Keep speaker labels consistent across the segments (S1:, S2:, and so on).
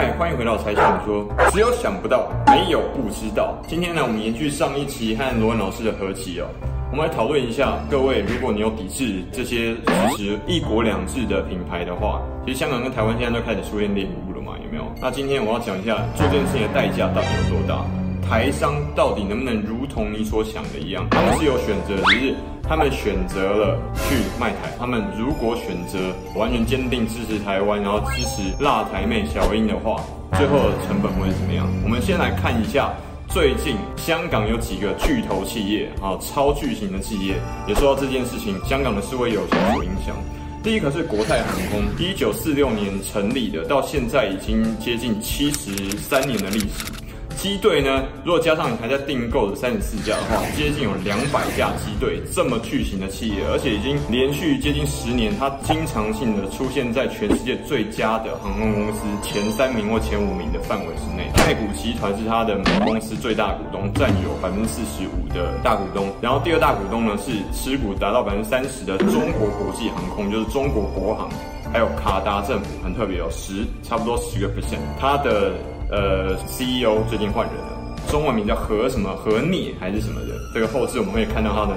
S1: 嗨，欢迎回到猜想说，只有想不到，没有不知道。今天呢，我们延续上一期和罗文老师的合集哦，我们来讨论一下，各位，如果你有抵制这些支持一国两制的品牌的话，其实香港跟台湾现在都开始出现猎巫了嘛，有没有？那今天我要讲一下做这件事情的代价到底有多大。台商到底能不能如同你所想的一样？他们是有选择，只是他们选择了去卖台。他们如果选择完全坚定支持台湾，然后支持辣台妹小英的话，最后的成本会是怎么样？我们先来看一下最近香港有几个巨头企业啊，超巨型的企业也受到这件事情香港的示威游行所影响。第一个是国泰航空，一九四六年成立的，到现在已经接近七十三年的历史。机队呢，如果加上你还在订购的三十四架的话，接近有两百架机队，这么巨型的企业，而且已经连续接近十年，它经常性的出现在全世界最佳的航空公司前三名或前五名的范围之内。太古集团是它的母公司最大股东，占有百分之四十五的大股东。然后第二大股东呢是持股达到百分之三十的中国国际航空，就是中国国航，还有卡达政府，很特别哦，十差不多十个 percent，它的。呃，CEO 最近换人了，中文名叫何什么何逆还是什么的，这个后制我们会看到他的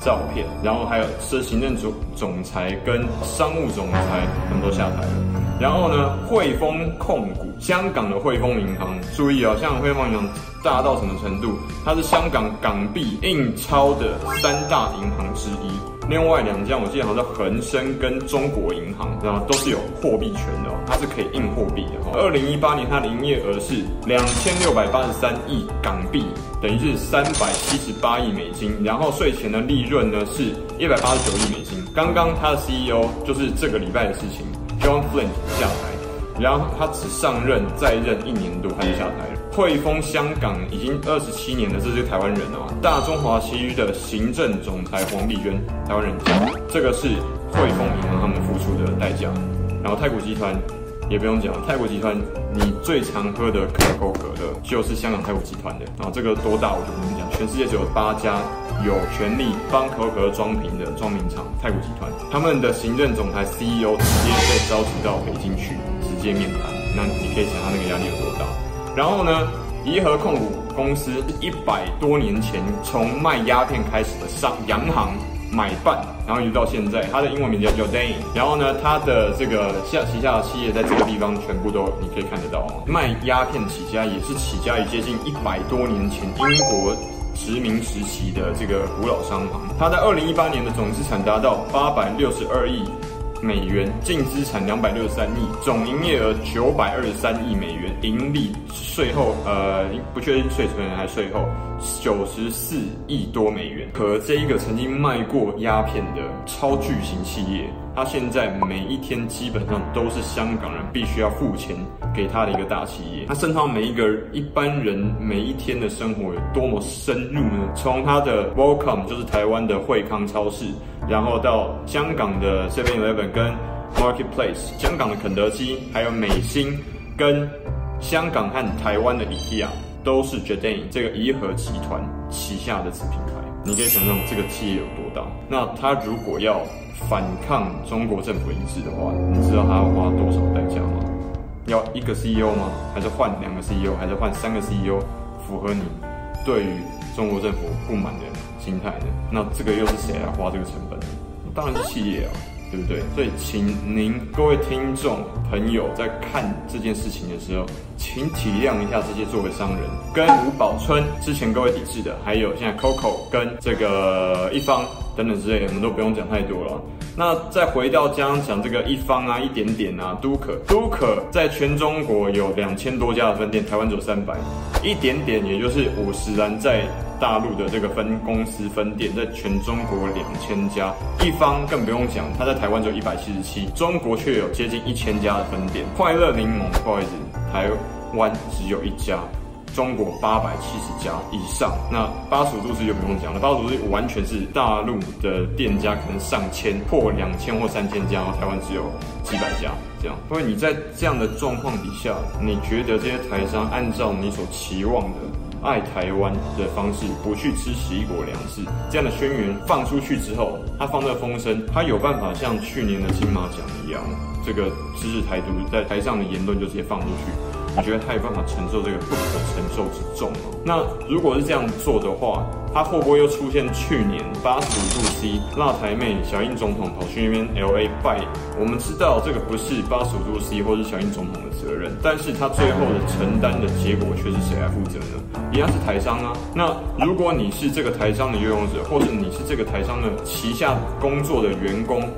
S1: 照片，然后还有是行政总总裁跟商务总裁他们都下台了，然后呢，汇丰控股，香港的汇丰银行，注意啊、哦，香港汇丰银行大到什么程度？它是香港港币印钞的三大银行之一。另外两家，我记得好像是恒生跟中国银行，然后都是有货币权的，它是可以印货币的。二零一八年它的营业额是两千六百八十三亿港币，等于是三百七十八亿美金。然后税前的利润呢是一百八十九亿美金。刚刚它的 CEO 就是这个礼拜的事情，John Flint 下台，然后他只上任再任一年多他就下台了。汇丰香港已经二十七年了，这是台湾人哦。大中华区的行政总裁黄丽娟，台湾人，这个是汇丰银行他们付出的代价。然后太古集团也不用讲，太古集团你最常喝的可口可乐就是香港太古集团的。然后这个多大我就不用讲，全世界只有八家有权利帮可口可乐装瓶的装瓶厂，太古集团他们的行政总裁 CEO 直接被召集到北京去界面谈，那你可以想象那个压力有多大。然后呢，怡和控股公司一百多年前从卖鸦片开始的上洋行买办，然后一直到现在，它的英文名字叫 Jordan。然后呢，它的这个下旗下的企业在这个地方全部都你可以看得到哦。卖鸦片起家也是起家于接近一百多年前英国殖民时期的这个古老商行。它在二零一八年的总资产达到八百六十二亿。美元净资产两百六十三亿，总营业额九百二十三亿美元，盈利税后呃不确定税前还税后九十四亿多美元。可这一个曾经卖过鸦片的超巨型企业，他现在每一天基本上都是香港人必须要付钱给他的一个大企业。它渗透每一个一般人每一天的生活有多么深入呢？从他的 Welcome 就是台湾的惠康超市。然后到香港的 Seven Eleven 跟 Marketplace，香港的肯德基，还有美心，跟香港和台湾的 IKEA 都是 j a d a n 这个怡和集团旗下的子品牌。你可以想象这个企业有多大。那他如果要反抗中国政府一致的话，你知道他要花多少代价吗？要一个 CEO 吗？还是换两个 CEO？还是换三个 CEO？符合你对于中国政府不满的心态呢，那这个又是谁来花这个成本？当然是企业啊，对不对？所以，请您各位听众朋友在看这件事情的时候，请体谅一下这些作为商人，跟吴宝春之前各位抵制的，还有现在 Coco 跟这个一方等等之类，我们都不用讲太多了。那再回到刚刚讲这个一方啊，一点点啊，都可都可在全中国有两千多家的分店，台湾只有三百，一点点也就是五十岚在大陆的这个分公司分店，在全中国两千家，一方更不用讲，它在台湾只有一百七十七，中国却有接近一千家的分店。快乐柠檬，不好意思，台湾只有一家。中国八百七十家以上，那八十五度 C 就不用讲了，八十五度完全是大陆的店家，可能上千破两千或三千家，然后台湾只有几百家这样。因为你在这样的状况底下，你觉得这些台商按照你所期望的爱台湾的方式，不去吃十一国两制这样的宣言放出去之后，他放这个风声，他有办法像去年的金马奖一样，这个支持台独在台上的言论就直接放出去？你觉得他有办法承受这个不可承受之重吗？那如果是这样做的话，他会不会又出现去年八十五度 C 辣台妹小英总统跑去那边 LA 拜？我们知道这个不是八十五度 C 或是小英总统的责任，但是他最后的承担的结果却是谁来负责呢？一样是台商啊。那如果你是这个台商的拥有者，或者你是这个台商的旗下工作的员工，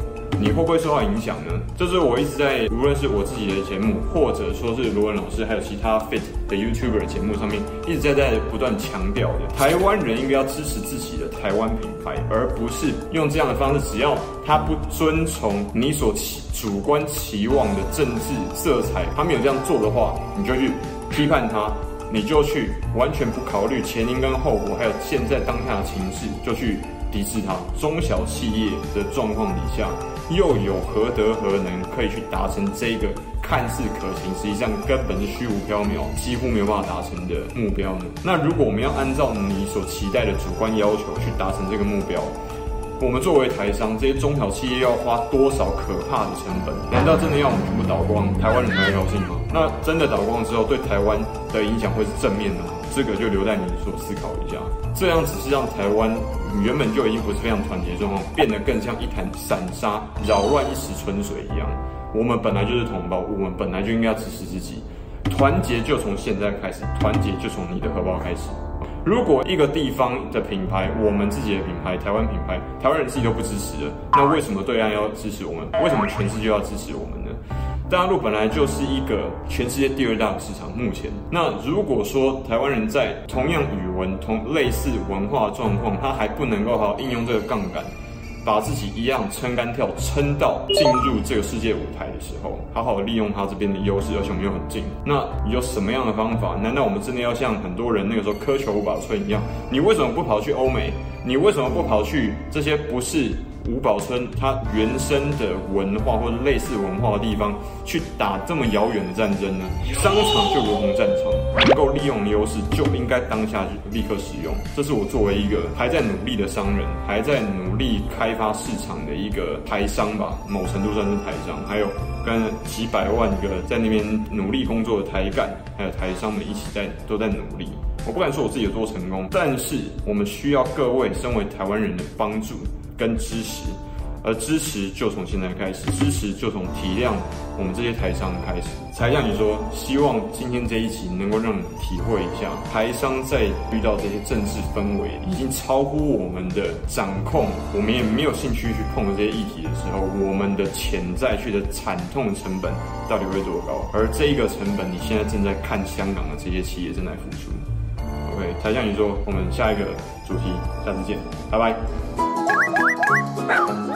S1: 你会不会受到影响呢？这是我一直在，无论是我自己的节目，或者说是罗文老师，还有其他 Fit 的 YouTuber 节目上面，一直在在不断强调的。台湾人应该要支持自己的台湾品牌，而不是用这样的方式，只要他不遵从你所期主观期望的政治色彩，他没有这样做的话，你就去批判他，你就去完全不考虑前因跟后果，还有现在当下的情势，就去抵制他。中小企业的状况底下。又有何德何能可以去达成这个看似可行，实际上根本是虚无缥缈，几乎没有办法达成的目标呢？那如果我们要按照你所期待的主观要求去达成这个目标，我们作为台商，这些中小企业要花多少可怕的成本？难道真的要我们全部倒光，台湾人才高兴吗？那真的倒光之后，对台湾的影响会是正面的吗？这个就留待你所思考一下。这样只是让台湾。原本就已经不是非常团结状况，变得更像一潭散沙，扰乱一时春水一样。我们本来就是同胞，我们本来就应该要支持自己，团结就从现在开始，团结就从你的荷包开始。如果一个地方的品牌，我们自己的品牌，台湾品牌，台湾人自己都不支持了，那为什么对岸要支持我们？为什么全世界要支持我们呢？大陆本来就是一个全世界第二大的市场，目前。那如果说台湾人在同样语文、同类似文化状况，他还不能够好好应用这个杠杆，把自己一样撑杆跳，撑到进入这个世界舞台的时候，好好利用他这边的优势，而且我们又很近。那有什么样的方法？难道我们真的要像很多人那个时候苛求五保村一样？你为什么不跑去欧美？你为什么不跑去这些不是？吴宝村，它原生的文化或者类似文化的地方，去打这么遥远的战争呢？商场就如同战场，能够利用的优势就应该当下就立刻使用。这是我作为一个还在努力的商人，还在努力开发市场的一个台商吧，某程度算是台商，还有跟几百万个在那边努力工作的台干，还有台商们一起在都在努力。我不敢说我自己有多成功，但是我们需要各位身为台湾人的帮助。跟支持，而支持就从现在开始，支持就从体谅我们这些台商开始。才像你说，希望今天这一集能够让你体会一下，台商在遇到这些政治氛围已经超乎我们的掌控，我们也没有兴趣去碰这些议题的时候，我们的潜在去的惨痛成本到底会多高？而这一个成本，你现在正在看香港的这些企业正在付出。OK，才像你说，我们下一个主题，下次见，拜拜。Wow.